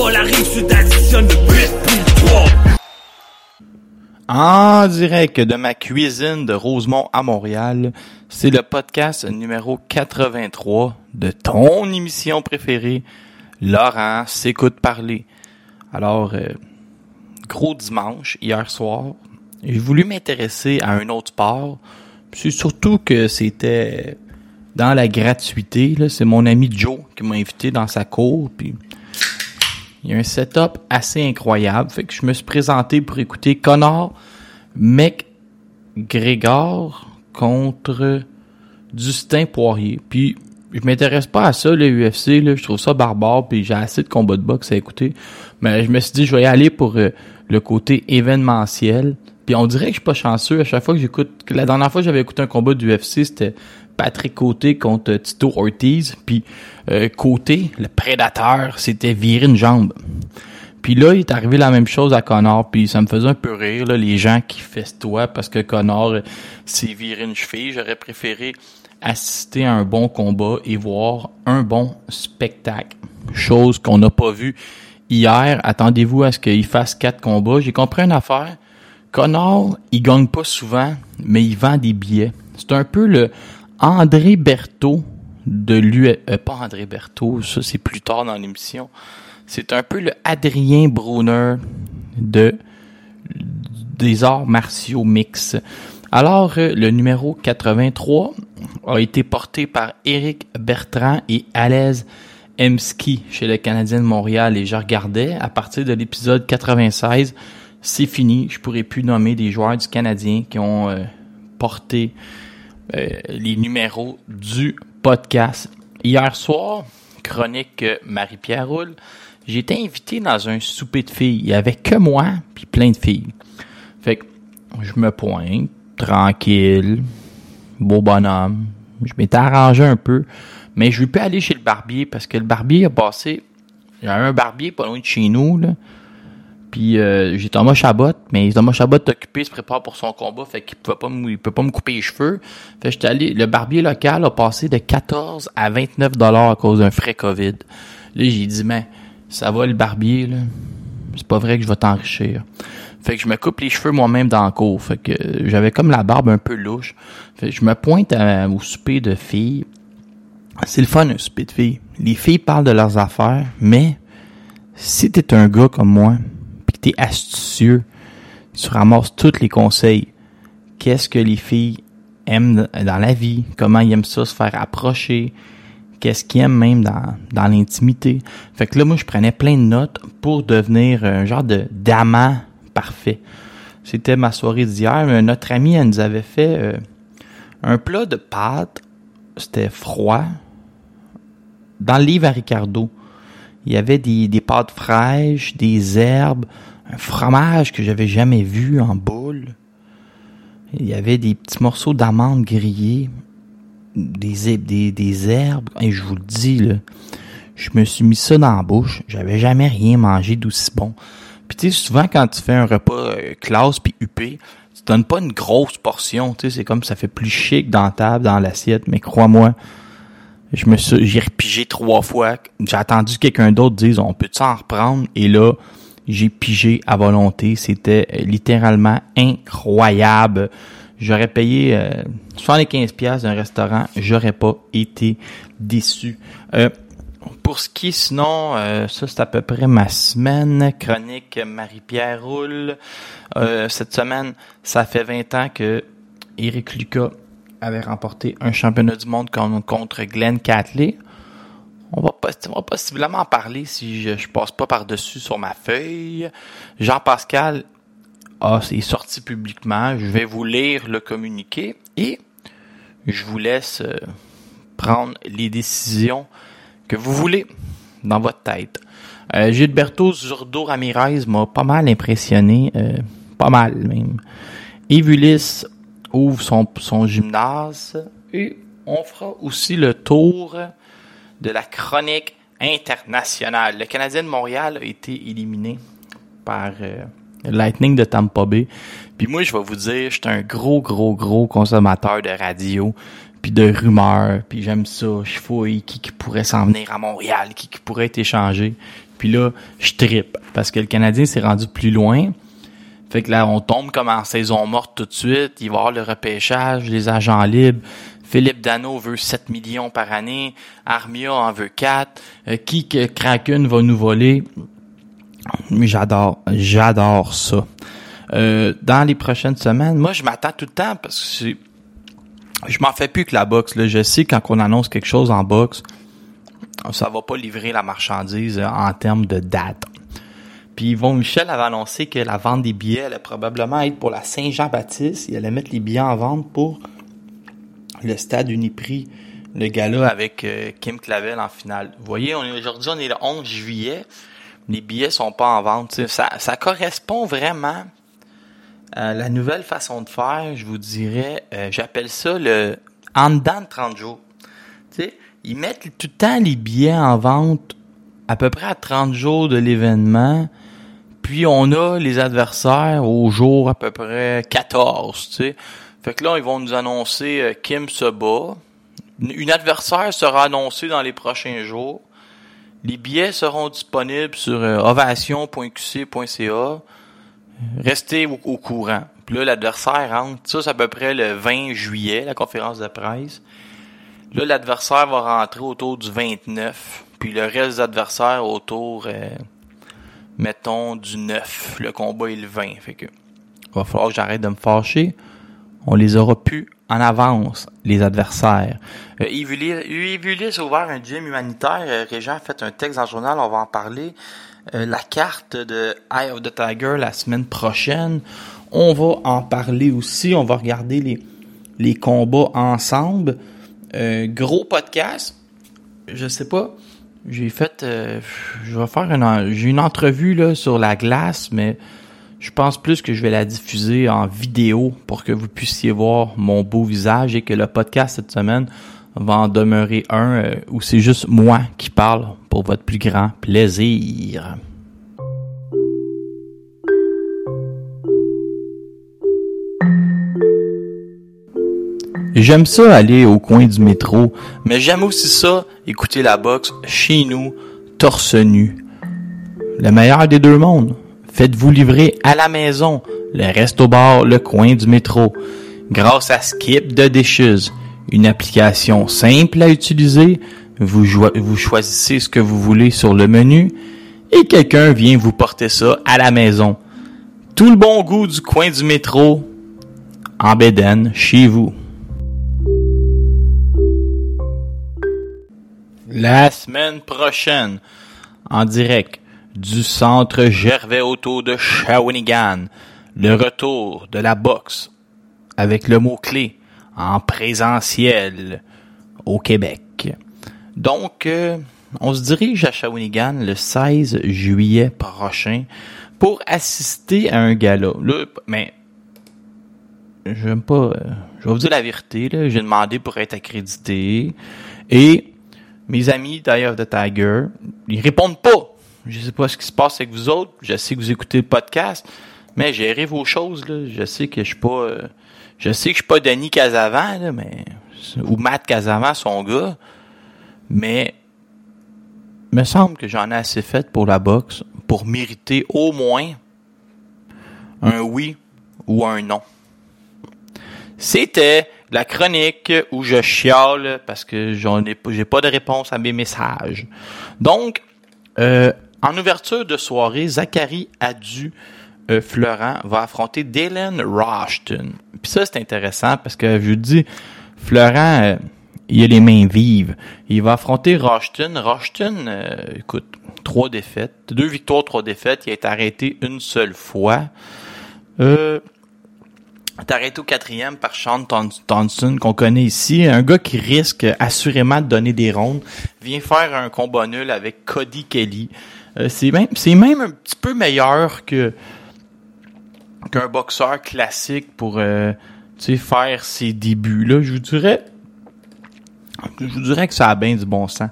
Pas la rive sud additionne de 8 puis 3. En direct de ma cuisine de Rosemont à Montréal, c'est le podcast numéro 83 de ton émission préférée, Laurent s'écoute parler. Alors, euh, gros dimanche, hier soir, j'ai voulu m'intéresser à un autre sport. Surtout que c'était dans la gratuité. C'est mon ami Joe qui m'a invité dans sa cour. Puis il y a un setup assez incroyable. Fait que je me suis présenté pour écouter Connor McGregor contre Justin Poirier. Puis je m'intéresse pas à ça, le UFC. Là. Je trouve ça barbare. Puis j'ai assez de combats de boxe à écouter. Mais je me suis dit, je vais y aller pour euh, le côté événementiel. Puis on dirait que je suis pas chanceux. À chaque fois que j'écoute... La dernière fois que j'avais écouté un combat du UFC, c'était Patrick Côté contre Tito Ortiz. Puis euh, Côté, le prédateur, s'était viré une jambe. Puis là, il est arrivé la même chose à Connor, puis ça me faisait un peu rire, les gens qui festoient parce que Connor euh, s'est viré une cheville. J'aurais préféré assister à un bon combat et voir un bon spectacle. Chose qu'on n'a pas vue hier. Attendez-vous à ce qu'il fasse quatre combats. J'ai compris une affaire. Connor, il gagne pas souvent, mais il vend des billets. C'est un peu le André Berthaud de lui, euh, pas André Berthaud, ça c'est plus tard dans l'émission. C'est un peu le Adrien Brunner de des arts martiaux mix. Alors, euh, le numéro 83 a été porté par Éric Bertrand et Alaise Emski chez le Canadien de Montréal et je regardais à partir de l'épisode 96, c'est fini, je pourrais plus nommer des joueurs du Canadien qui ont euh, porté les numéros du podcast. Hier soir, chronique euh, Marie-Pierre Roule, j'ai été invité dans un souper de filles. Il y avait que moi, puis plein de filles. Fait que je me pointe, tranquille, beau bonhomme. Je m'étais arrangé un peu, mais je vais pas aller chez le barbier parce que le barbier a passé. Il y a un barbier pas loin de chez nous, là. Puis euh, j'ai Thomas Chabot, mais Thomas Chabot est occupé, se prépare pour son combat, fait qu'il peut pas me, il peut pas me couper les cheveux. Fait j'étais allé, le barbier local a passé de 14 à 29 dollars à cause d'un frais Covid. Là, j'ai dit, mais ça va le barbier, là. C'est pas vrai que je vais t'enrichir. Fait que je me coupe les cheveux moi-même dans le cours. Fait que euh, j'avais comme la barbe un peu louche. Fait que je me pointe à- au souper de filles. C'est le fun, un souper de filles. Les filles parlent de leurs affaires, mais si t'es un gars comme moi, puis t'es astucieux, tu ramasses tous les conseils. Qu'est-ce que les filles aiment dans la vie? Comment ils aiment ça se faire approcher? Qu'est-ce qu'ils aiment même dans, l'intimité? Fait que là, moi, je prenais plein de notes pour devenir un genre de d'amant parfait. C'était ma soirée d'hier. Notre amie, elle nous avait fait euh, un plat de pâtes. C'était froid. Dans le livre à Ricardo, il y avait des, des pâtes fraîches, des herbes, un fromage que j'avais jamais vu en boule. Il y avait des petits morceaux d'amandes grillées, des, des, des herbes. Et je vous le dis, là, je me suis mis ça dans la bouche. J'avais jamais rien mangé d'aussi bon. Puis tu sais, souvent quand tu fais un repas euh, classe puis huppé, tu donnes pas une grosse portion. Tu sais, c'est comme ça fait plus chic dans la table, dans l'assiette. Mais crois-moi, je me suis, j'ai repigé trois fois. J'ai attendu que quelqu'un d'autre dise, on peut s'en reprendre? Et là, j'ai pigé à volonté. C'était euh, littéralement incroyable. J'aurais payé euh, 75 pièces d'un restaurant. J'aurais pas été déçu. Euh, pour ce qui est sinon, euh, ça c'est à peu près ma semaine. Chronique Marie-Pierre Roule. Cette semaine, ça fait 20 ans que Eric Lucas avait remporté un championnat du monde con- contre Glenn Catley. On va, poss- on va possiblement en parler si je, passe pas par-dessus sur ma feuille. Jean-Pascal a, est sorti publiquement. Je vais vous lire le communiqué et je vous laisse euh, prendre les décisions que vous voulez dans votre tête. Euh, Gilberto Zurdo Ramirez m'a pas mal impressionné, euh, pas mal même. Evulis ouvre son, son gymnase et on fera aussi le tour de la chronique internationale. Le Canadien de Montréal a été éliminé par euh, Lightning de Tampa Bay. Puis moi, je vais vous dire, je un gros, gros, gros consommateur de radio, puis de rumeurs, puis j'aime ça. Je fouille qui, pourrait s'en venir à Montréal, qui, qui pourrait être échangé. Puis là, je trippe parce que le Canadien s'est rendu plus loin. Fait que là, on tombe comme en saison morte tout de suite. Il va y avoir le repêchage, les agents libres. Philippe Dano veut 7 millions par année. Armia en veut 4. Euh, qui que Kraken va nous voler? J'adore, j'adore ça. Euh, dans les prochaines semaines, moi, je m'attends tout le temps parce que je m'en fais plus que la boxe. Je sais quand on annonce quelque chose en boxe, ça va pas livrer la marchandise euh, en termes de date. Puis Yvon Michel avait annoncé que la vente des billets allait probablement être pour la Saint-Jean-Baptiste. Il allait mettre les billets en vente pour le stade Uniprix, le gala avec euh, Kim Clavel en finale. Vous voyez, aujourd'hui, on est le 11 juillet. Les billets sont pas en vente. Ça, correspond vraiment à la nouvelle façon de faire, je vous dirais, euh, j'appelle ça le en dedans de 30 jours. Ils mettent tout le temps les billets en vente à peu près à 30 jours de l'événement. Puis on a les adversaires au jour à peu près 14, tu sais. Fait que là, ils vont nous annoncer euh, Kim se bat. Une adversaire sera annoncée dans les prochains jours. Les billets seront disponibles sur euh, ovation.qc.ca. Restez au, au courant. Puis là, l'adversaire rentre. Ça, c'est à peu près le 20 juillet, la conférence de presse. Là, l'adversaire va rentrer autour du 29. Puis le reste des adversaires autour, euh, mettons, du 9. Le combat est le 20. Fait que, va falloir que j'arrête de me fâcher. On les aura plus en avance, les adversaires. Euh, Yves a ouvert un gym humanitaire. Euh, Régent a fait un texte dans le journal, on va en parler. Euh, la carte de Eye of the Tiger la semaine prochaine. On va en parler aussi. On va regarder les, les combats ensemble. Euh, gros podcast. Je sais pas. J'ai fait. je vais une. une entrevue sur la glace, mais je pense plus que je vais la diffuser en vidéo pour que vous puissiez voir mon beau visage et que le podcast cette semaine va en demeurer un euh, où c'est juste moi qui parle pour votre plus grand plaisir. J'aime ça aller au coin du métro, mais j'aime aussi ça écouter la boxe chez nous, torse nu. Le meilleur des deux mondes. Faites-vous livrer à la maison, le resto bar, le coin du métro. Grâce à Skip de Dishes, une application simple à utiliser, vous, choisissez ce que vous voulez sur le menu et quelqu'un vient vous porter ça à la maison. Tout le bon goût du coin du métro en Bédène, chez vous. La semaine prochaine, en direct du centre Gervais Auto de Shawinigan, le retour de la boxe avec le mot-clé en présentiel au Québec. Donc, euh, on se dirige à Shawinigan le 16 juillet prochain pour assister à un gala. Là, mais j'aime pas. euh, je vais vous dire la vérité. J'ai demandé pour être accrédité et mes amis d'ailleurs de Tiger, ils répondent pas. Je sais pas ce qui se passe avec vous autres. Je sais que vous écoutez le podcast, mais gérez vos choses là. Je sais que je suis pas, euh, je sais que je suis pas Denis Casavant là, mais ou Matt Casavant son gars, mais me semble que j'en ai assez fait pour la boxe pour mériter au moins un oui ou un non. C'était la chronique où je chiale parce que j'en ai, j'ai pas de réponse à mes messages. Donc, euh, en ouverture de soirée, Zachary Adu euh, Florent va affronter Dylan Rushton. Puis ça, c'est intéressant parce que je vous dis, Florent, euh, il a les mains vives. Il va affronter Rushton. Rushton, euh, écoute, trois défaites, deux victoires, trois défaites. Il a été arrêté une seule fois. Euh, est arrêté au quatrième par Sean Thom- Thompson, qu'on connaît ici. Un gars qui risque assurément de donner des rondes. Vient faire un combat nul avec Cody Kelly. Euh, c'est même, c'est même un petit peu meilleur que qu'un boxeur classique pour euh, faire ses débuts. Là, je vous dirais, je vous dirais que ça a bien du bon sens.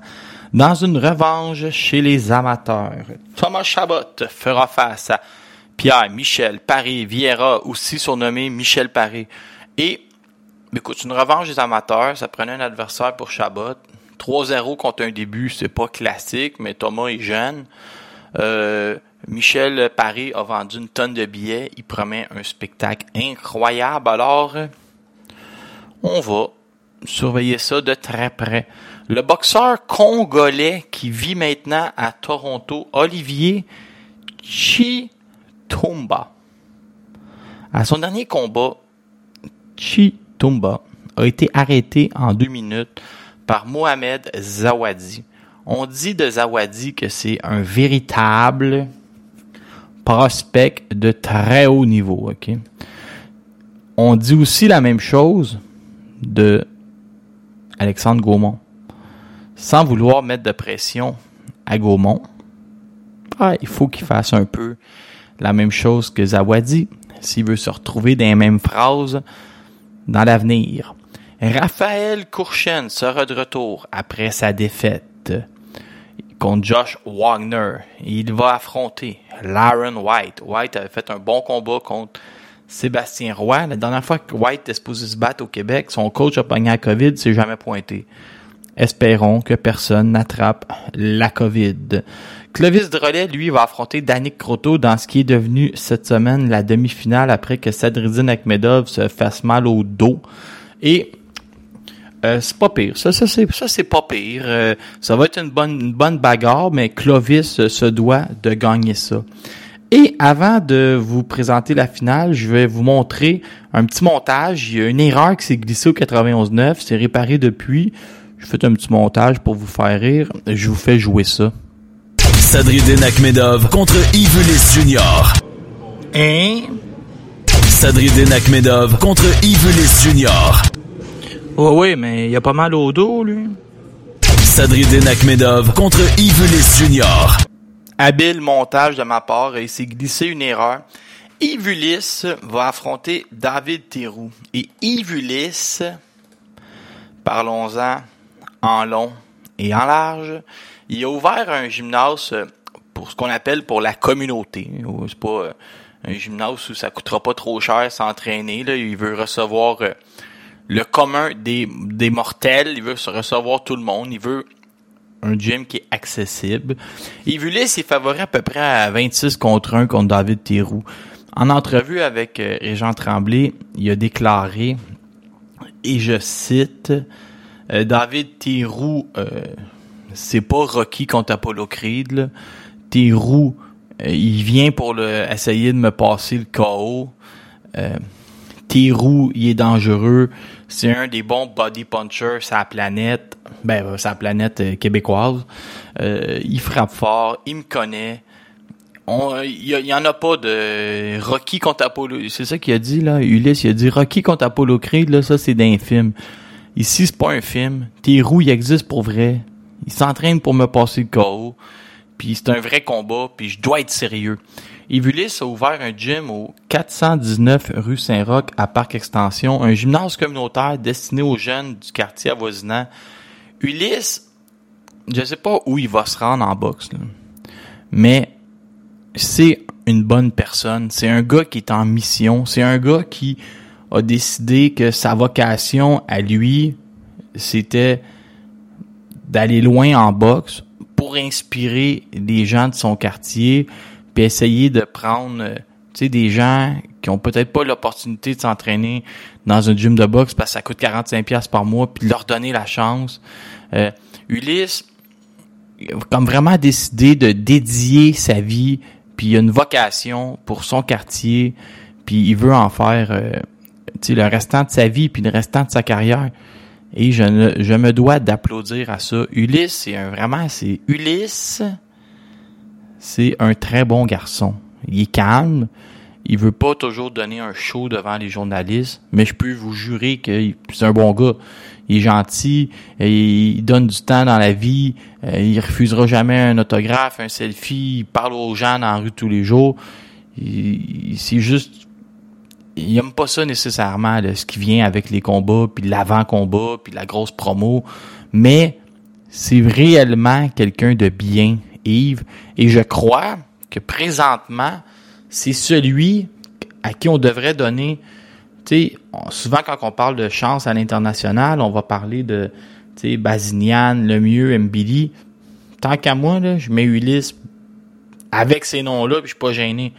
Dans une revanche chez les amateurs, Thomas Chabot fera face à Pierre Michel Paré Vieira, aussi surnommé Michel Paré. Et, écoute, une revanche des amateurs, ça prenait un adversaire pour Chabot. 3-0 contre un début, c'est pas classique, mais Thomas est jeune. Euh, Michel Paré a vendu une tonne de billets. Il promet un spectacle incroyable. Alors, on va surveiller ça de très près. Le boxeur congolais qui vit maintenant à Toronto, Olivier Chitumba. À son dernier combat, Chitumba a été arrêté en deux minutes par Mohamed Zawadi. On dit de Zawadi que c'est un véritable prospect de très haut niveau? On dit aussi la même chose de Alexandre Gaumont. Sans vouloir mettre de pression à Gaumont, ah, il faut qu'il fasse un peu la même chose que Zawadi s'il veut se retrouver dans les mêmes phrases dans l'avenir. Raphaël Courchen sera de retour après sa défaite contre Josh Wagner. Il va affronter Laren White. White avait fait un bon combat contre Sébastien Roy. La dernière fois que White était supposé se battre au Québec, son coach a pogné la COVID, s'est jamais pointé. Espérons que personne n'attrape la COVID. Clovis Drolet, lui, va affronter Danick Croteau dans ce qui est devenu cette semaine la demi-finale après que Sadridine Akhmedov se fasse mal au dos. Et euh, c'est pas pire. Ça, ça c'est ça c'est pas pire. Euh, ça va être une bonne une bonne bagarre, mais Clovis euh, se doit de gagner ça. Et avant de vous présenter la finale, je vais vous montrer un petit montage. Il y a une erreur qui s'est glissée au 91.9. C'est réparé depuis. Je fais un petit montage pour vous faire rire. Je vous fais jouer ça. Sadridine Akhmedov contre Ivelis Junior. Hein? Sadridine Akhmedov contre Ivelis Junior. Ouais, ouais, mais il y a pas mal au dos, lui. Sadridine Akhmedov contre Ivelis Junior. habile montage de ma part, il s'est glissé une erreur. Yves Ulysse va affronter David Théroux. Et Yves Ulysse, parlons-en en long et en large, il a ouvert un gymnase pour ce qu'on appelle pour la communauté. C'est pas un gymnase où ça coûtera pas trop cher s'entraîner. Il veut recevoir euh, le commun des, des mortels, il veut se recevoir tout le monde, il veut un gym qui est accessible. Ulysse est favori à peu près à 26 contre 1 contre David Théroux. En entrevue avec euh, Régent Tremblay, il a déclaré, et je cite, euh, David Théroux, euh, c'est pas Rocky contre Apollo Creed. Là. Euh, il vient pour le, essayer de me passer le KO. Théroux, il est dangereux. C'est un des bons body punchers la planète. Ben, euh, la planète euh, québécoise. Euh, il frappe fort, il me connaît. On- Il y, a- il y en a pas de Rocky contre Apollo. C'est ça qu'il a dit, là. Ulysse, il a dit Rocky contre Apollo Creed, là, ça, c'est d'un film. Ici, c'est pas un film. Théroux, il existe pour vrai. Il s'entraîne pour me passer le KO. Puis c'est un vrai combat, puis je dois être sérieux. Ulysse a ouvert un gym au 419 rue Saint-Roch à Parc Extension, un gymnase communautaire destiné aux jeunes du quartier avoisinant. Ulysse, je sais pas où il va se rendre en boxe, mais c'est une bonne personne. C'est un gars qui est en mission. C'est un gars qui a décidé que sa vocation à lui, c'était d'aller loin en boxe inspirer les gens de son quartier, puis essayer de prendre, euh, des gens qui ont peut-être pas l'opportunité de s'entraîner dans un gym de boxe parce que ça coûte 45 pièces par mois, puis leur donner la chance. Euh, Ulysse, comme vraiment décidé de dédier sa vie, puis il a une vocation pour son quartier, puis il veut en faire euh, le restant de sa vie, puis le restant de sa carrière. Et je, ne- me dois d'applaudir à ça. Ulysse, c'est un vraiment, c'est Ulysse, c'est un très bon garçon. Il est calme. Il veut pas toujours donner un show devant les journalistes, mais je peux vous jurer que c'est un bon gars. Il est gentil, il donne du temps dans la vie, euh, il refusera jamais un autographe, un selfie, il parle aux gens dans la rue tous les jours. C'est juste il aime pas ça nécessairement, ce qui vient avec les combats, puis l'avant-combat, puis la grosse promo. Mais c'est réellement quelqu'un de bien, Yves. Et je crois que présentement, c'est celui à qui on devrait donner, tu sais, souvent quand on parle de chance à l'international, on va parler de, tu sais, Bazinian, Lemieux, Mbili. Tant qu'à moi, là, je mets Ulysse avec ces noms-là, puis je suis pas gêné.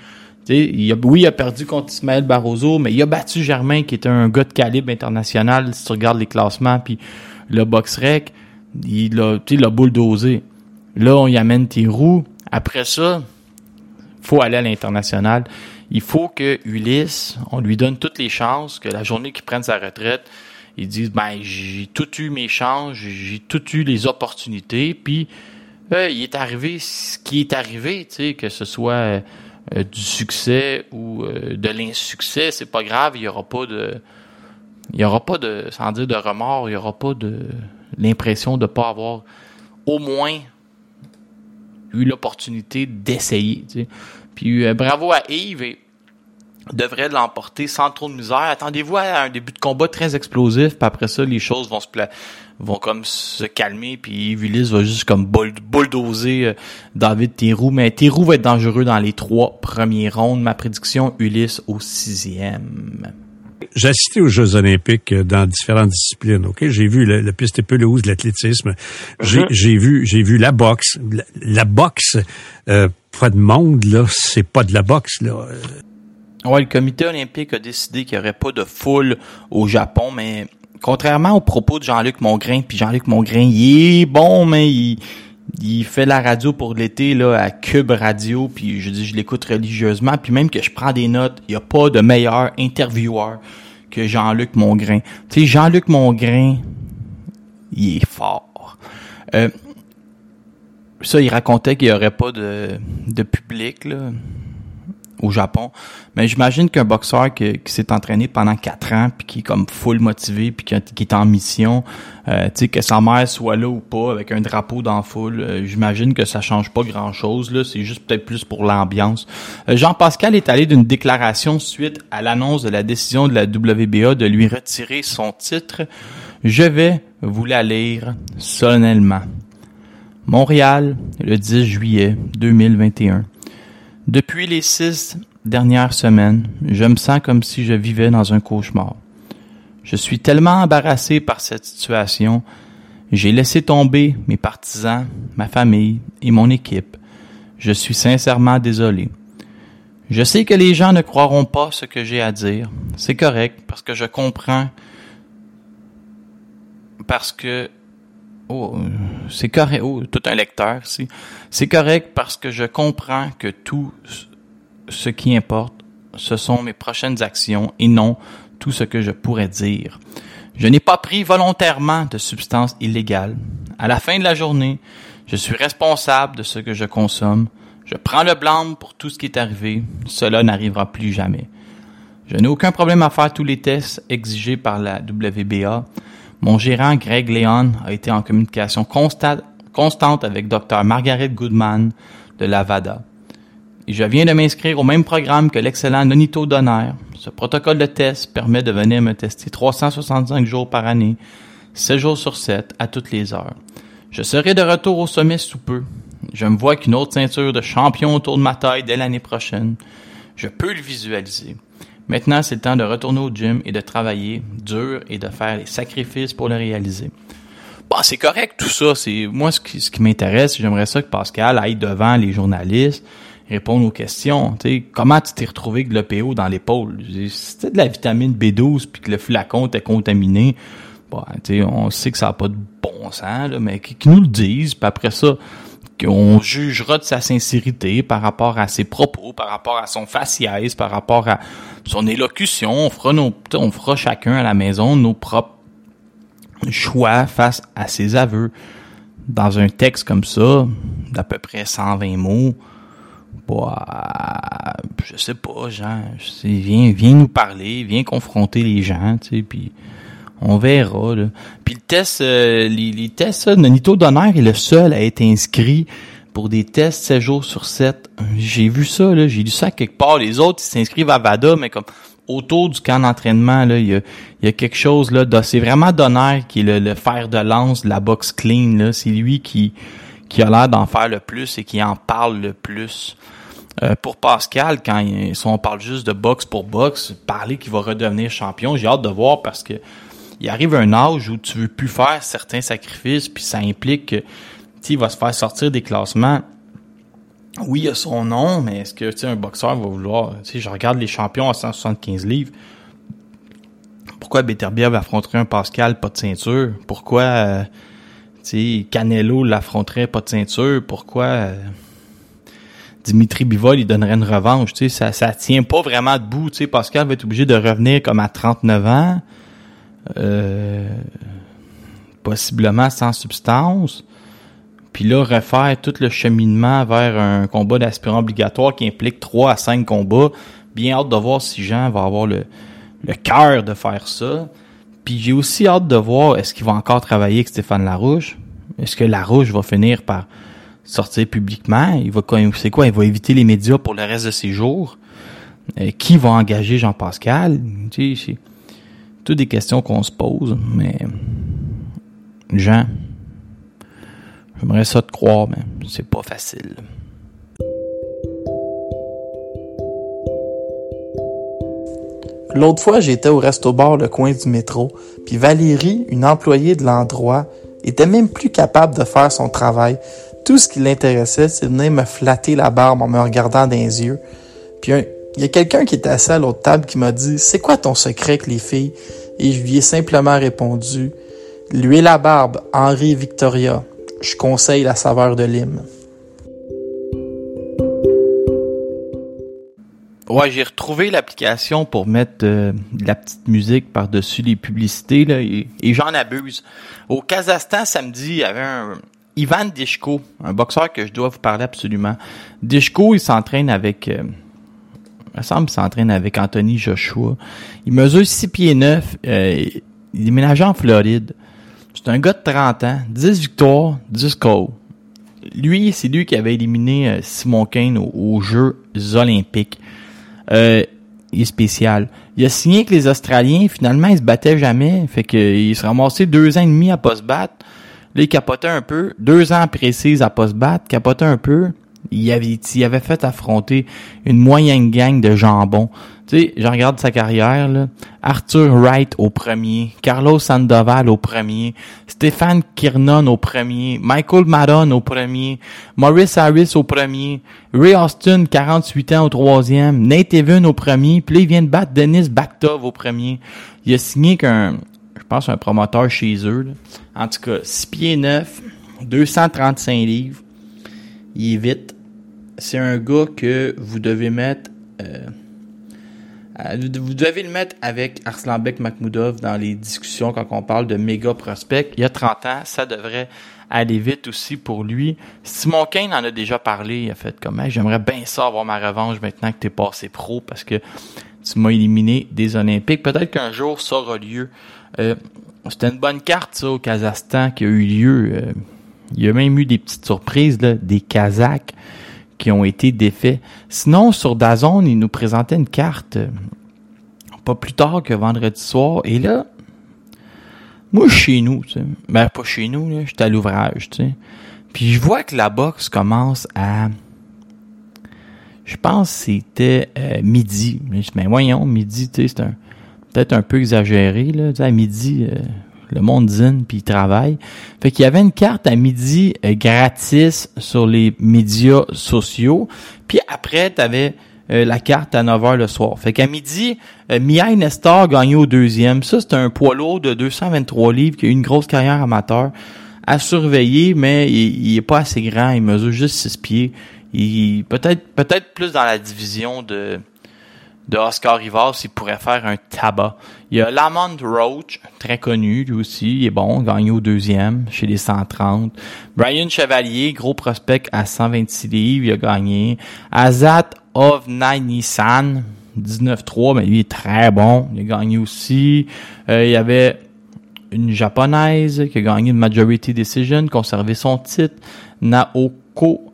A, oui, il a perdu contre Ismaël Barroso, mais il a battu Germain, qui était un gars de calibre international. Si tu regardes les classements, puis le box-rec, il sais, il bulldozé. Là, on y amène tes roues. Après ça, faut aller à l'international. Il faut que Ulysse, on lui donne toutes les chances, que la journée qu'il prenne sa retraite, il dise, ben, j'ai tout eu mes chances, j'ai j'ai tout eu les opportunités, puis euh, il est arrivé ce qui est arrivé, tu sais, que ce soit euh, euh, du succès ou euh, de l'insuccès, c'est pas grave, il y aura pas de il y aura pas de sans dire de remords, il y aura pas de l'impression de pas avoir au moins eu l'opportunité d'essayer, tu sais. Puis euh, bravo à Yves et devrait l'emporter sans trop de misère. Attendez-vous à un début de combat très explosif, puis après ça, les choses vont se pla- vont comme se calmer, puis Yves Ulysse va juste comme bull- bulldozer euh, David Théroux. Mais Théroux va être dangereux dans les trois premiers rounds. Ma prédiction, Ulysse au sixième. J'ai assisté aux Jeux olympiques euh, dans différentes disciplines. Ok, j'ai vu le, le piste pelouse, l'athlétisme. J'ai j'ai vu j'ai vu la boxe. La, la boxe, euh, pas de monde là, c'est pas de la boxe là. Ouais, le comité olympique a décidé qu'il n'y aurait pas de foule au Japon, mais contrairement aux propos de Jean-Luc Mongrain, puis Jean-Luc Mongrain, il est bon, mais il, il fait la radio pour l'été là à Cube Radio, puis je dis je l'écoute religieusement, puis même que je prends des notes, il n'y a pas de meilleur intervieweur que Jean-Luc Mongrain. Tu sais, Jean-Luc Mongrain, il est fort. Euh, ça, il racontait qu'il n'y aurait pas de, de public, là au Japon. Mais j'imagine qu'un boxeur qui, qui s'est entraîné pendant quatre ans, puis qui est comme full motivé, puis qui, est en mission, euh, tu sais, que sa mère soit là ou pas, avec un drapeau dans la foule, euh, j'imagine que ça change pas grand-chose. là. C'est juste peut-être plus pour l'ambiance. Euh, Jean-Pascal est allé d'une déclaration suite à l'annonce de la décision de la WBA de lui retirer son titre. Je vais vous la lire solennellement. Montréal, le 10 juillet 2021. Depuis les six dernières semaines, je me sens comme si je vivais dans un cauchemar. Je suis tellement embarrassé par cette situation. J'ai laissé tomber mes partisans, ma famille et mon équipe. Je suis sincèrement désolé. Je sais que les gens ne croiront pas ce que j'ai à dire. C'est correct parce que je comprends. Parce que Oh, euh, c'est correct. Oh, tout un lecteur ici. C'est correct parce que je comprends que tout ce qui importe, ce sont mes prochaines actions et non tout ce que je pourrais dire. Je n'ai pas pris volontairement de substances illégales. À la fin de la journée, je suis responsable de ce que je consomme. Je prends le blâme pour tout ce qui est arrivé. Cela n'arrivera plus jamais. Je n'ai aucun problème à faire tous les tests exigés par la WBA. Mon gérant Greg Leon a été en communication constante, avec Dr Margaret Goodman de l'Avada. Et je viens de m'inscrire au même programme que l'excellent Nonito Donner. Ce protocole de test permet de venir me tester 365 jours par année, 7 jours sur 7, à toutes les heures. Je serai de retour au sommet sous peu. Je me vois qu'une autre ceinture de champion autour de ma taille dès l'année prochaine. Je peux le visualiser. Maintenant, c'est le temps de retourner au gym et de travailler dur et de faire les sacrifices pour le réaliser. Bon, c'est correct tout ça. C'est moi ce qui, ce qui m'intéresse. J'aimerais ça que Pascal aille devant les journalistes répondre aux questions. Tu sais, comment tu t'es retrouvé avec le PO dans l'épaule? C'était de la vitamine B12 puis que le flacon était contaminé. Bon, tu sais, on sait que ça n'a pas de bon sens, là, mais qu'ils nous le disent, puis après ça, qu'on jugera de sa sincérité par rapport à ses propos, par rapport à son faciès, par rapport à son élocution. On fera on chacun à la maison nos propres choix face à ses aveux. Dans un texte comme ça, d'à peu près 120 mots, bah, je sais pas, Jean, viens, nous parler, viens confronter les gens, tu sais, on verra. Là. Puis le test, euh, les, les, tests, Nonito Donner est le seul à être inscrit pour des tests 7 jours sur 7. J'ai vu ça, là, j'ai lu ça quelque part. Les autres, ils s'inscrivent à VADA, mais comme autour du camp d'entraînement, là, il y a, y quelque chose là. C'est vraiment Donner qui est le, fer de lance de la boxe clean. Là. C'est lui qui, qui a l'air d'en faire le plus et qui en parle le plus. Euh, pour Pascal, quand il, si on parle juste de boxe pour boxe, parler qu'il va redevenir champion, j'ai hâte de voir parce que il arrive un âge où tu veux plus faire certains sacrifices, puis ça implique que il va se faire sortir des classements. Oui, il a son nom, mais est-ce que un boxeur va vouloir. Tu je regarde les champions à 175 livres. Pourquoi Beterbiev affronterait un Pascal pas de ceinture? Pourquoi euh, Canelo l'affronterait pas de ceinture? Pourquoi euh, Dimitri Bivol il donnerait une revanche? Tu sais, ça, ça tient pas vraiment debout. Tu sais, Pascal va être obligé de revenir comme à 39 ans. Euh, possiblement sans substance. Puis là, refaire tout le cheminement vers un combat d'aspirant obligatoire qui implique 3 à 5 combats. Bien hâte de voir si Jean va avoir le, cœur de faire ça. Puis j'ai aussi hâte de voir est-ce qu'il va encore travailler avec Stéphane Larouche. Est-ce que Larouche va finir par sortir publiquement? Il va c'est quoi? Il va éviter les médias pour le reste de ses jours? Euh, qui va engager Jean-Pascal? Toutes des questions qu'on se pose, mais Jean, j'aimerais ça te croire, mais c'est pas facile. L'autre fois, j'étais au resto-bar le coin du métro, puis Valérie, une employée de l'endroit, était même plus capable de faire son travail. Tout ce qui l'intéressait, c'est de venir me flatter la barbe en me regardant dans les yeux. Puis il y a quelqu'un qui était assis à l'autre table qui m'a dit C'est quoi ton secret que les filles? Et je lui ai simplement répondu L'huile à barbe, Henri Victoria. Je conseille la saveur de lime. Ouais, j'ai retrouvé l'application pour mettre euh, de la petite musique par-dessus les publicités et, j'en abuse. Au Kazakhstan, samedi, il y avait un Ivan Dishko, un boxeur que je dois vous parler absolument. Dishko, il s'entraîne avec euh, me semble qu'il s'entraîne avec Anthony Joshua. Il mesure 6 pieds 9. Euh, il est en Floride. C'est un gars de 30 ans. 10 victoires, 10 KO. Lui, c'est lui qui avait éliminé euh, Simon Kane aux, Jeux Olympiques. Euh, il est spécial. Il a signé avec les Australiens. Finalement, il se battait jamais. Fait qu'il se ramassé deux ans et demi à pas se battre. Là, il capotait un peu. Deux ans précis à pas se battre. Capotait un peu il avait, il avait fait affronter une moyenne gang de jambons. Tu sais, je regarde sa carrière, là. Arthur Wright au premier, Carlos Sandoval au premier, Stéphane Kiernan au premier, Michael Madon au premier, Maurice Harris au premier, Ray Austin, 48 ans au troisième, Nate Even au premier, puis là, il vient de battre Denis Baktov au premier. Il a signé qu'un, je pense, un promoteur chez eux, En tout cas, 6 pieds 9, 235 livres. Il est vite c'est un gars que vous devez mettre. Euh, vous devez le mettre avec Arslanbek Makhmoudov dans les discussions quand on parle de méga prospect. Il y a 30 ans, ça devrait aller vite aussi pour lui. Simon Kane en a déjà parlé. Il a fait comme j'aimerais bien ça avoir ma revanche maintenant que tu es passé pro parce que tu m'as éliminé des Olympiques. Peut-être qu'un jour ça aura lieu. Euh, c'était une bonne carte ça au Kazakhstan qui a eu lieu. Euh, il y a même eu des petites surprises là, des Kazakhs qui ont été défaits. Sinon, sur Dazone, ils nous présentaient une carte euh, pas plus tard que vendredi soir. Et là, moi, chez nous, tu sais. Ben, pas chez nous, là. J'étais à l'ouvrage, tu sais. Puis je vois que la boxe commence à... Je pense que c'était euh, midi. Mais voyons, midi, tu sais, c'est un... Peut-être un peu exagéré, là. Tu sais, à midi, euh, le monde dîne puis il travaille. Fait qu'il y avait une carte à midi euh, gratis sur les médias sociaux. Puis après, t'avais euh, la carte à 9h le soir. Fait qu'à midi, euh, Mihai Nestor gagné au deuxième. Ça, c'est un poids lourd de 223 livres qui a eu une grosse carrière amateur à surveiller, mais il, il est pas assez grand. Il mesure juste 6 pieds. Il peut-être peut-être plus dans la division de de Oscar Rivas, il pourrait faire un tabac. Il y a Lamont Roach, très connu, lui aussi, il est bon, gagné au deuxième, chez les 130. Brian Chevalier, gros prospect à 126 livres, il a gagné. Azat Ovnai-Nissan, 19-3, mais lui est très bon, il a gagné aussi. Euh, il y avait une japonaise qui a gagné une majority decision, conservé son titre. Naoko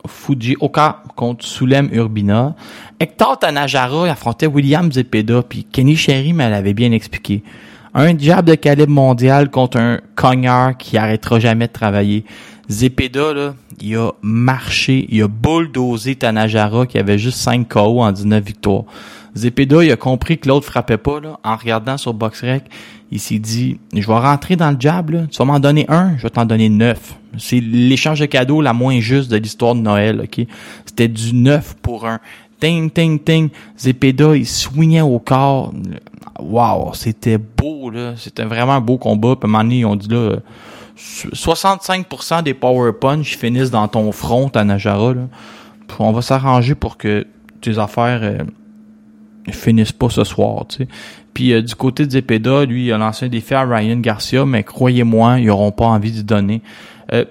Fujioka contre Sulem Urbina. Hector Tanajara affrontait William Zepeda, puis Kenny Sherry me l'avait bien expliqué. Un jab de calibre mondial contre un cognard qui arrêtera jamais de travailler. Zepeda, là, il a marché, il a bulldozé Tanajara qui avait juste 5 KO en 19 victoires. Zepeda, il a compris que l'autre frappait pas, là, en regardant sur BoxRec. Il s'est dit, je vais rentrer dans le jab, là. Tu vas m'en donner un, je vais t'en donner neuf. C'est l'échange de cadeaux la moins juste de l'histoire de Noël, ok? C'était du neuf pour un. Ting, ting, ting. Zepeda, il swingait au corps. Wow, c'était beau, là. C'était vraiment un beau combat. Puis à un moment donné, ils ont dit, là, 65% des power punch finissent dans ton front, à Najara, on va s'arranger pour que tes affaires euh, finissent pas ce soir, tu sais. Puis euh, du côté de Zepeda, lui, il a lancé un défi à Ryan Garcia, mais croyez-moi, ils auront pas envie de donner. Euh,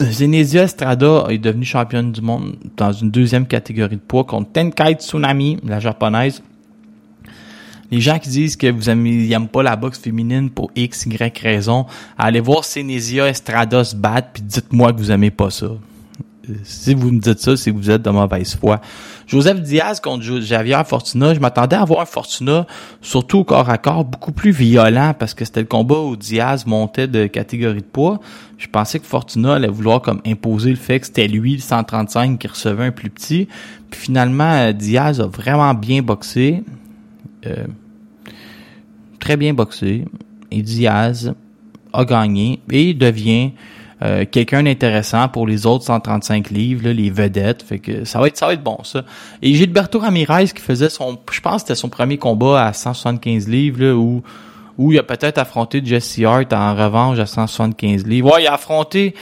Zenezia Estrada est devenue championne du monde dans une deuxième catégorie de poids contre Tenkai Tsunami, la japonaise. Les gens qui disent que vous n'aimez pas la boxe féminine pour X, Y raison, allez voir Senesia Estrada se battre puis dites-moi que vous aimez pas ça. Si vous me dites ça, c'est que vous êtes de mauvaise foi. Joseph Diaz contre Javier Fortuna, je m'attendais à voir un Fortuna, surtout corps à corps, beaucoup plus violent parce que c'était le combat où Diaz montait de catégorie de poids. Je pensais que Fortuna allait vouloir comme imposer le fait que c'était lui, le 135, qui recevait un plus petit. Puis finalement, Diaz a vraiment bien boxé. Euh, très bien boxé. Et Diaz a gagné et devient euh, quelqu'un d'intéressant pour les autres 135 livres, là, les vedettes. Fait que ça va être ça va être bon ça. Et Gilberto Ramirez qui faisait son je pense que c'était son premier combat à 175 livres là, où où il a peut-être affronté Jesse Hart en revanche à 175 livres. Ouais, il a affronté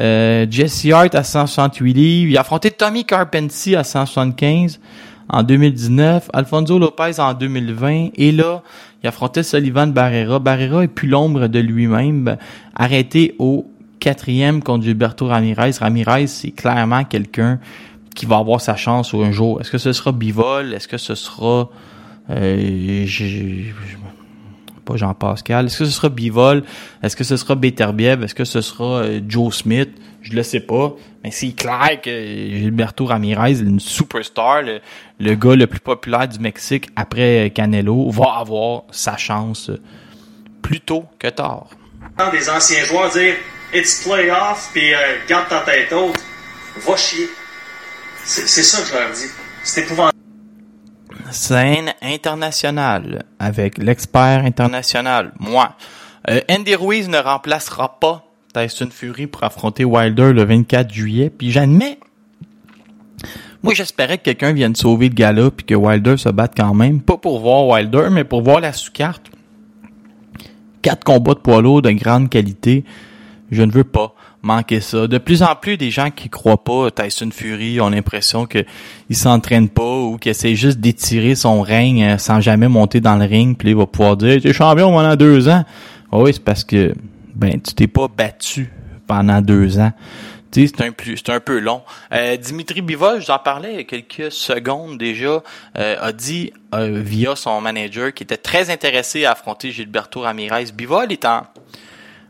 euh, Jesse Hart à 168 livres, il a affronté Tommy Carpentier à 175 en 2019, Alfonso Lopez en 2020 et là, il affrontait Sullivan Barrera. Barrera est plus l'ombre de lui-même, arrêté au quatrième contre Gilberto Ramirez. Ramirez, c'est clairement quelqu'un qui va avoir sa chance un jour. Est-ce que ce sera Bivol? Est-ce que ce sera... Euh, pas Jean-Pascal. Est-ce que ce sera Bivol? Est-ce que ce sera Beterbiev? Est-ce que ce sera euh, Joe Smith? Je le sais pas. Mais c'est clair que Gilberto Ramirez une superstar. Le, le, gars le plus populaire du Mexique après Canelo va avoir sa chance plus tôt que tard. Des anciens joueurs dire It's playoff, puis euh, garde ta tête haute, va chier. C'est ça que je leur dis. C'est épouvantable. Scène internationale avec l'expert international, moi. Euh, Andy Ruiz ne remplacera pas Tyson Fury pour affronter Wilder le 24 juillet. Puis j'admets, moi j'espérais que quelqu'un vienne sauver le puis que Wilder se batte quand même, pas pour voir Wilder, mais pour voir la sous-carte. Quatre combats de poids de grande qualité. Je ne veux pas manquer ça. De plus en plus, des gens qui croient pas Tyson Fury ont l'impression que il s'entraîne pas ou qu'il essaie juste d'étirer son règne euh, sans jamais monter dans le ring, puis il va pouvoir dire "T'es champion pendant deux ans." Ah oui, c'est parce que ben tu t'es pas battu pendant deux ans. C'est un c'est un peu long. Euh, Dimitri Bivol, j'en parlais il y quelques secondes déjà, euh, a dit euh, via son manager qu'il était très intéressé à affronter Gilberto Ramirez. Bivol est en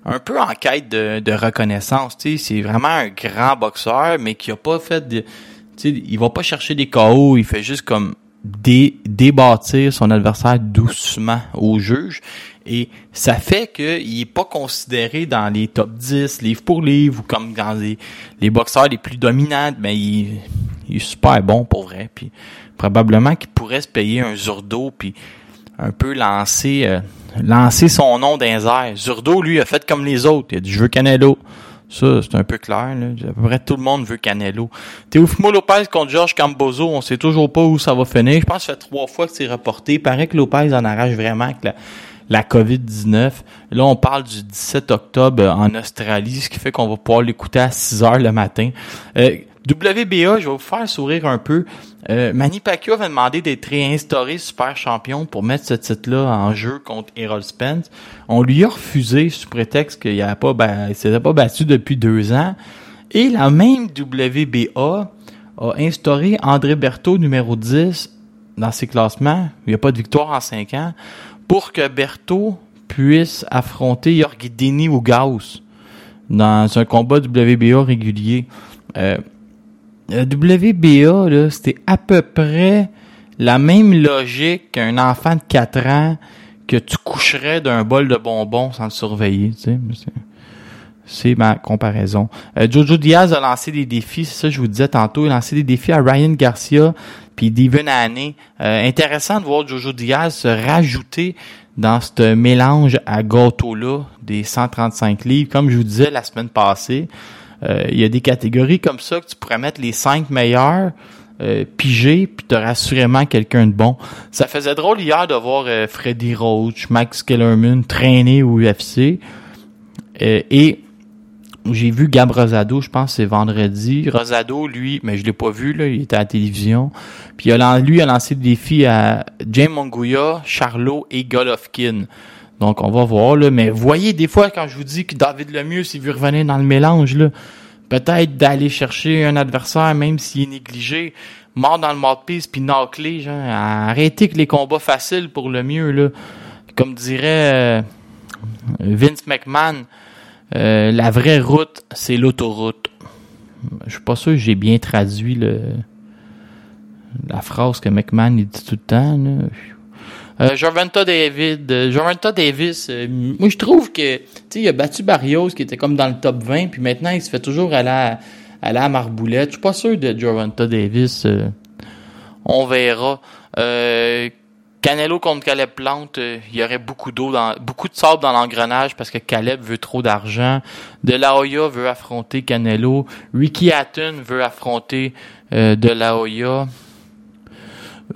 un peu en quête de, de reconnaissance. C'est vraiment un grand boxeur, mais qui a pas fait de, il va pas chercher des KO, il fait juste comme dé, débâtir son adversaire doucement au juge. Et ça fait qu'il est pas considéré dans les top 10, livre pour livre, ou comme dans les, les boxeurs les plus dominants, mais il, il est super bon pour vrai. Puis probablement qu'il pourrait se payer un Zurdo, puis un peu lancé euh, son nom dans les. Zurdo, lui, a fait comme les autres. Il a dit, je veux Canelo. Ça, c'est un peu clair. Là. À peu près tout le monde veut Canelo. Teofimo Lopez contre Georges Cambozo, on sait toujours pas où ça va finir. Je pense que ça fait trois fois que c'est reporté. Il paraît que Lopez en arrache vraiment avec la, la COVID-19. Là, on parle du 17 octobre en Australie, ce qui fait qu'on va pouvoir l'écouter à 6 heures le matin. Euh, WBA, je vais vous faire sourire un peu. Euh, Manny Pacquiao avait demandé d'être réinstauré super champion pour mettre ce titre-là en jeu contre Errol Spence. On lui a refusé sous prétexte qu'il n'avait pas, il s'était pas battu depuis deux ans. Et la même WBA a instauré André Berthaud numéro 10 dans ses classements. Il n'y a pas de victoire en cinq ans pour que Berthaud puisse affronter Yorgidini ou Gauss dans un combat WBA régulier. Euh, WBA, c'était à peu près la même logique qu'un enfant de 4 ans que tu coucherais d'un bol de bonbons sans le surveiller. C'est ma comparaison. Euh, Jojo Diaz a lancé des défis, c'est ça que je vous disais tantôt, il a lancé des défis à Ryan Garcia puis Devin Haney. Euh, intéressant de voir Jojo Diaz se rajouter dans ce mélange à gâteau-là des 135 livres. Comme je vous disais la semaine passée, il y a des catégories comme ça que tu pourrais mettre les 5 meilleurs, euh, piger, puis tu assurément quelqu'un de bon. Ça faisait drôle hier de voir euh, Freddy Roach, Max Kellerman traîner au UFC. et j'ai vu Gab Rosado, je pense c'est vendredi. Rosado, lui, mais je l'ai pas vu, là, il était à la télévision. Puis il a, lui a lancé le défi à James Monguia, Charlot et Golovkin. Donc on va voir, là. Mais voyez, des fois, quand je vous dis que David Lemieux, s'il veut revenir dans le mélange, là, peut-être d'aller chercher un adversaire, même s'il est négligé, mort dans le mouthpiece, puis knock genre, arrêtez que les combats faciles pour le mieux, là. Comme dirait euh, Vince McMahon, euh, la vraie route, c'est l'autoroute. Je suis pas sûr que j'ai bien traduit le la phrase que McMahon dit tout le temps. Là. Euh, Jorventa David, euh, Davis, euh, moi je trouve que tu sais il a battu Barrios qui était comme dans le top 20 puis maintenant il se fait toujours aller à, aller à Marboulette. Je suis pas sûr de Jorventa Davis. Euh, on verra. Canelo contre Caleb Plante, euh, il y aurait beaucoup d'eau, dans, beaucoup de sable dans l'engrenage parce que Caleb veut trop d'argent. De La Hoya veut affronter Canelo. Ricky Hatton veut affronter euh, De La Hoya.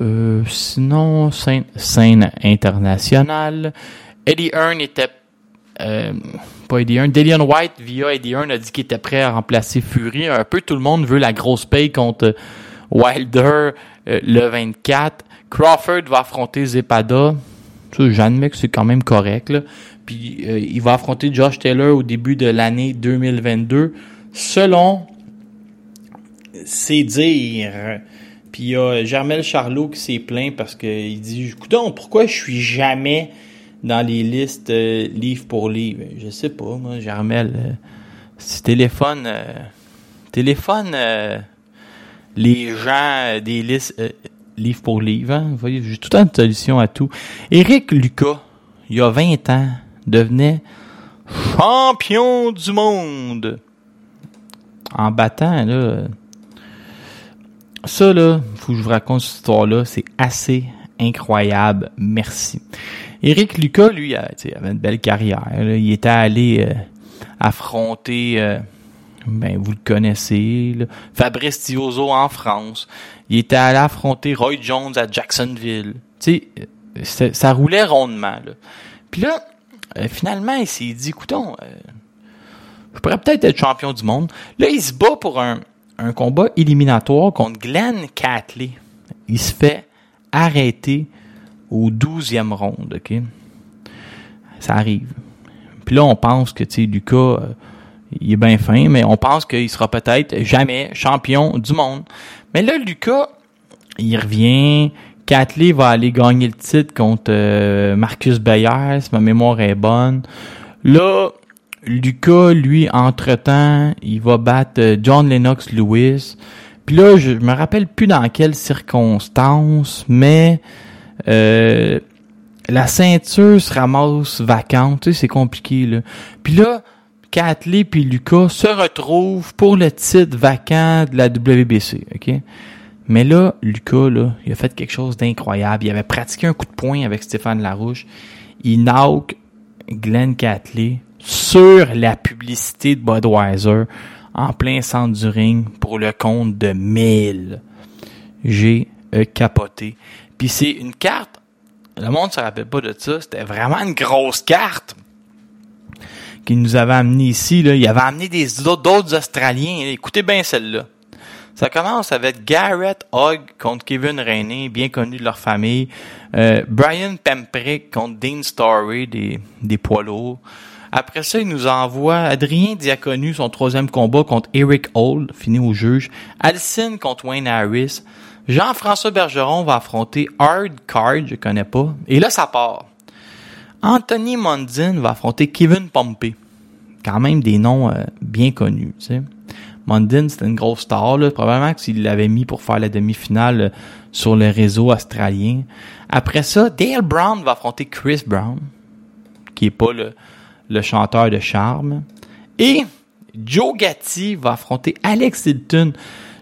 Euh, sinon, scène, scène internationale. Eddie Hearn était pas Eddie Hearn. Dillian White, via Eddie Hearn, a dit qu'il était prêt à remplacer Fury. Un peu tout le monde veut la grosse paye contre Wilder le 24. Crawford va affronter Zepada. J'admets que c'est quand même correct. Là. Puis euh, il va affronter Josh Taylor au début de l'année 2022. Selon ses dires. Puis il y a Germel Charlot qui s'est plaint parce qu'il dit Écoutez, pourquoi je suis jamais dans les listes euh, livre pour livre? Je sais pas, moi, Germel. Euh, si téléphone. téléphone les gens des listes livre pour livre. Hein? J'ai tout un solution à tout. Éric Lucas, il y a 20 ans, devenait champion du monde. En battant, là. Ça, là, faut que je vous raconte cette histoire-là. C'est assez incroyable. Merci. Éric Lucas, lui, il avait une belle carrière. Il était allé euh, affronter... Euh, ben, vous le connaissez, Fabrice Tiozo en France. Il était allé affronter Roy Jones à Jacksonville. Tu ça roulait rondement. Puis là, euh, finalement, il s'est dit, écoutons, euh, je pourrais peut-être être champion du monde. Là, il se bat pour un, un combat éliminatoire contre Glenn Catley. Il se fait arrêter au 12e ronde, OK? Ça arrive. Puis là, on pense que, tu sais, Lucas, euh, il est bien fin, mais on pense qu'il sera peut-être jamais champion du monde. Mais là, Lucas, il revient. Catley va aller gagner le titre contre euh, Marcus Bayer, si ma mémoire est bonne. Là, Lucas, lui, entre-temps, il va battre euh, John Lennox Lewis. Puis là, je me rappelle plus dans quelles circonstances, mais euh, la ceinture se ramasse vacante. Tu sais, c'est compliqué, là. Puis là, Catley puis Lucas se retrouvent pour le titre vacant de la WBC, OK? Mais là, Lucas, là, il a fait quelque chose d'incroyable. Il avait pratiqué un coup de poing avec Stéphane Larouche. Il knock Glenn Catley sur la publicité de Budweiser en plein centre du ring pour le compte de 1000. J'ai euh, capoté. Puis c'est une carte, le monde se rappelle pas de ça, c'était vraiment une grosse carte qu'il nous avait amené ici. Il avait amené des d'autres Australiens. Écoutez bien celle-là. Ça commence avec Garrett Hogg contre Kevin Rainey, bien connu de leur famille. Euh, Brian Pemprick contre Dean Story, des, des poids lourds. Après ça, il nous envoie Adrien Diaconu, son troisième combat contre Eric Old, fini au juge. Alcine contre Wayne Harris. Jean-François Bergeron va affronter Hard Card, je connais pas. Et là, ça part. Anthony Mondin va affronter Kevin Pompey. Quand même des noms euh, bien connus, tu. Mondin, c'était une grosse star, là. Probablement que s'il l'avait mis pour faire la demi-finale euh, sur le réseau australien. Après ça, Dale Brown va affronter Chris Brown, qui est pas le, le chanteur de charme. Et Joe Gatti va affronter Alex Hilton.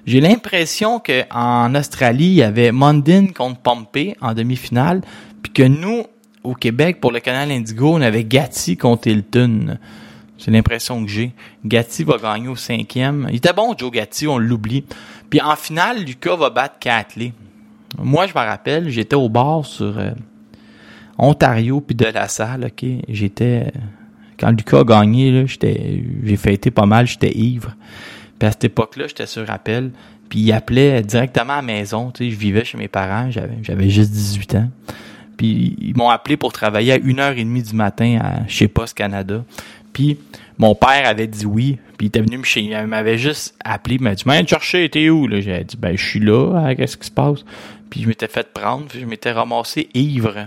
J'ai l'impression que en Australie, il y avait Mondin contre Pompey en demi-finale, puis que nous, au Québec, pour le canal Indigo, on avait Gatti contre Hilton. C'est l'impression que j'ai. Gatti va gagner au cinquième. Il était bon, Joe Gatti, on l'oublie. Puis en finale, Lucas va battre Catley. Moi, je me rappelle, j'étais au bar sur euh, Ontario puis de la salle, ok? J'étais quand Lucas a gagné, j'étais, j'ai fêté pas mal, j'étais ivre. Puis à cette époque-là, j'étais sur rappel. Puis il appelait directement à la maison. Je vivais chez mes parents, j'avais, juste 18 ans. Puis ils m'ont appelé pour travailler à 1h30 du matin à chez Post Canada. Puis mon père avait dit oui. Puis il était venu me chez, il m'avait juste appelé, il m'a dit, te chercher, t'es où? J'ai dit, ben, je suis là, hein, qu'est-ce qui se passe? Puis je m'étais fait prendre, puis je m'étais ramassé ivre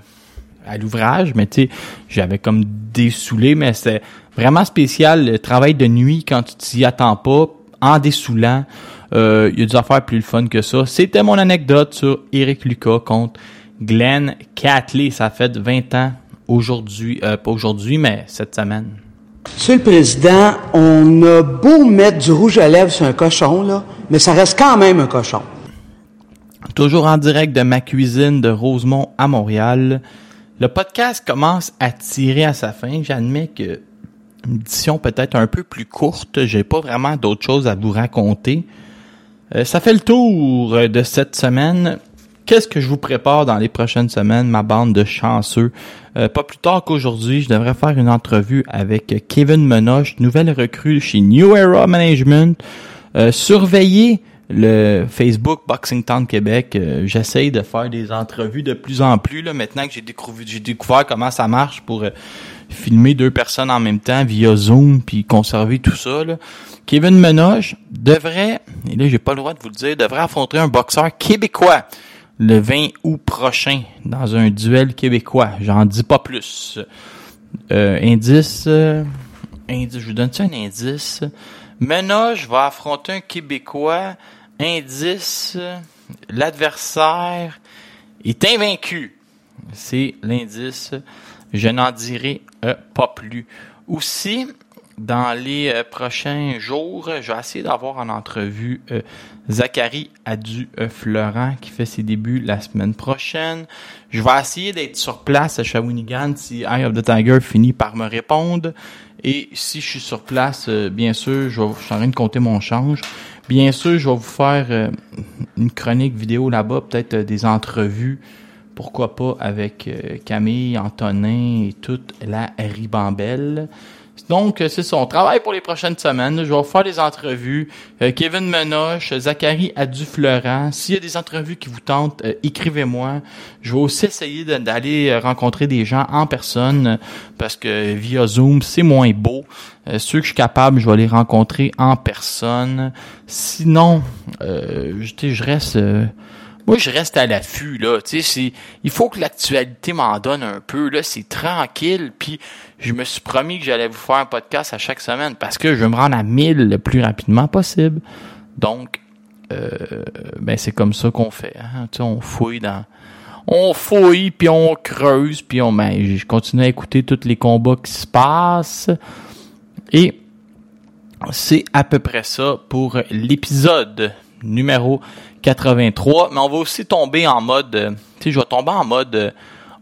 à l'ouvrage, mais tu sais, j'avais comme dessoulé, mais c'était vraiment spécial, le travail de nuit quand tu t'y attends pas, en dessoulant. Euh, il y a des affaires plus le fun que ça. C'était mon anecdote sur Eric Lucas contre Glenn Catley. Ça fait 20 ans aujourd'hui, euh, pas aujourd'hui, mais cette semaine. Monsieur le Président, on a beau mettre du rouge à lèvres sur un cochon, là, mais ça reste quand même un cochon. Toujours en direct de ma cuisine de Rosemont à Montréal. Le podcast commence à tirer à sa fin. J'admets que une édition peut-être un peu plus courte. J'ai pas vraiment d'autres choses à vous raconter. Euh, ça fait le tour de cette semaine. Qu'est-ce que je vous prépare dans les prochaines semaines, ma bande de chanceux? Euh, pas plus tard qu'aujourd'hui, je devrais faire une entrevue avec Kevin Menoche, nouvelle recrue chez New Era Management. Euh, surveillez le Facebook Boxing Town Québec. Euh, J'essaye de faire des entrevues de plus en plus là, maintenant que j'ai découvert, découvert comment ça marche pour euh, filmer deux personnes en même temps via Zoom puis conserver tout ça. Là. Kevin Menoche devrait, et là j'ai pas le droit de vous le dire, devrait affronter un boxeur québécois le 20 août prochain dans un duel québécois. J'en dis pas plus. Euh, indice, indice, je vous donne un indice? Menoche va affronter un Québécois. Indice, l'adversaire est invaincu. C'est l'indice. Je n'en dirai euh, pas plus. Aussi, dans les euh, prochains jours, je vais essayer d'avoir en entrevue euh, Zachary Adu Fleurant qui fait ses débuts la semaine prochaine. Je vais essayer d'être sur place à Shawinigan si Eye of the Tiger finit par me répondre. Et si je suis sur place, bien sûr, je, vais, je suis en train de compter mon change. Bien sûr, je vais vous faire une chronique vidéo là-bas, peut-être des entrevues pourquoi pas avec Camille, Antonin et toute la ribambelle. Donc, c'est ça. On pour les prochaines semaines. Je vais faire des entrevues. Euh, Kevin Menoche, Zachary Adufleurant. S'il y a des entrevues qui vous tentent, euh, écrivez-moi. Je vais aussi essayer d'aller rencontrer des gens en personne parce que via Zoom, c'est moins beau. Euh, ceux que je suis capable, je vais les rencontrer en personne. Sinon, je, je reste moi je reste à l'affût là, tu sais, il faut que l'actualité m'en donne un peu là, c'est tranquille, puis je me suis promis que j'allais vous faire un podcast à chaque semaine parce que je veux me rendre à 1000 le plus rapidement possible. Donc euh, ben c'est comme ça qu'on fait, hein? tu sais, on fouille dans on fouille puis on creuse puis on ben, je continue à écouter tous les combats qui se passent et c'est à peu près ça pour l'épisode numéro 83. Mais on va aussi tomber en mode, euh, tu sais, je vais tomber en mode euh,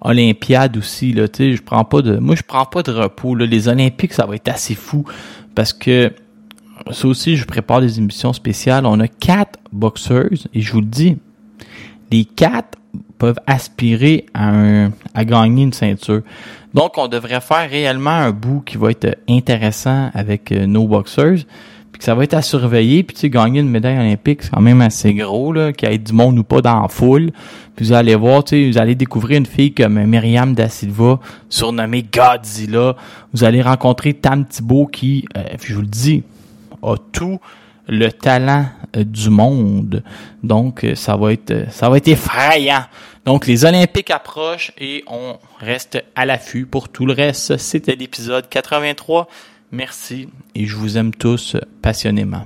Olympiade aussi, là, tu sais, je prends pas de, moi, je prends pas de repos. Les Olympiques, ça va être assez fou parce que ça aussi, je prépare des émissions spéciales. On a quatre boxeurs et je vous le dis, les quatre peuvent aspirer à gagner une ceinture. Donc, on devrait faire réellement un bout qui va être intéressant avec euh, nos boxeurs. Que ça va être à surveiller. Puis tu sais, gagner une médaille olympique, c'est quand même assez gros, là, qu'il y ait du monde ou pas dans la foule. Puis vous allez voir, tu sais, vous allez découvrir une fille comme Myriam Da Silva, surnommée Godzilla. Vous allez rencontrer Tam Thibault qui, euh, je vous le dis, a tout le talent euh, du monde. Donc euh, ça va être euh, ça va être effrayant. Donc les Olympiques approchent et on reste à l'affût pour tout le reste. C'était l'épisode 83. Merci et je vous aime tous passionnément.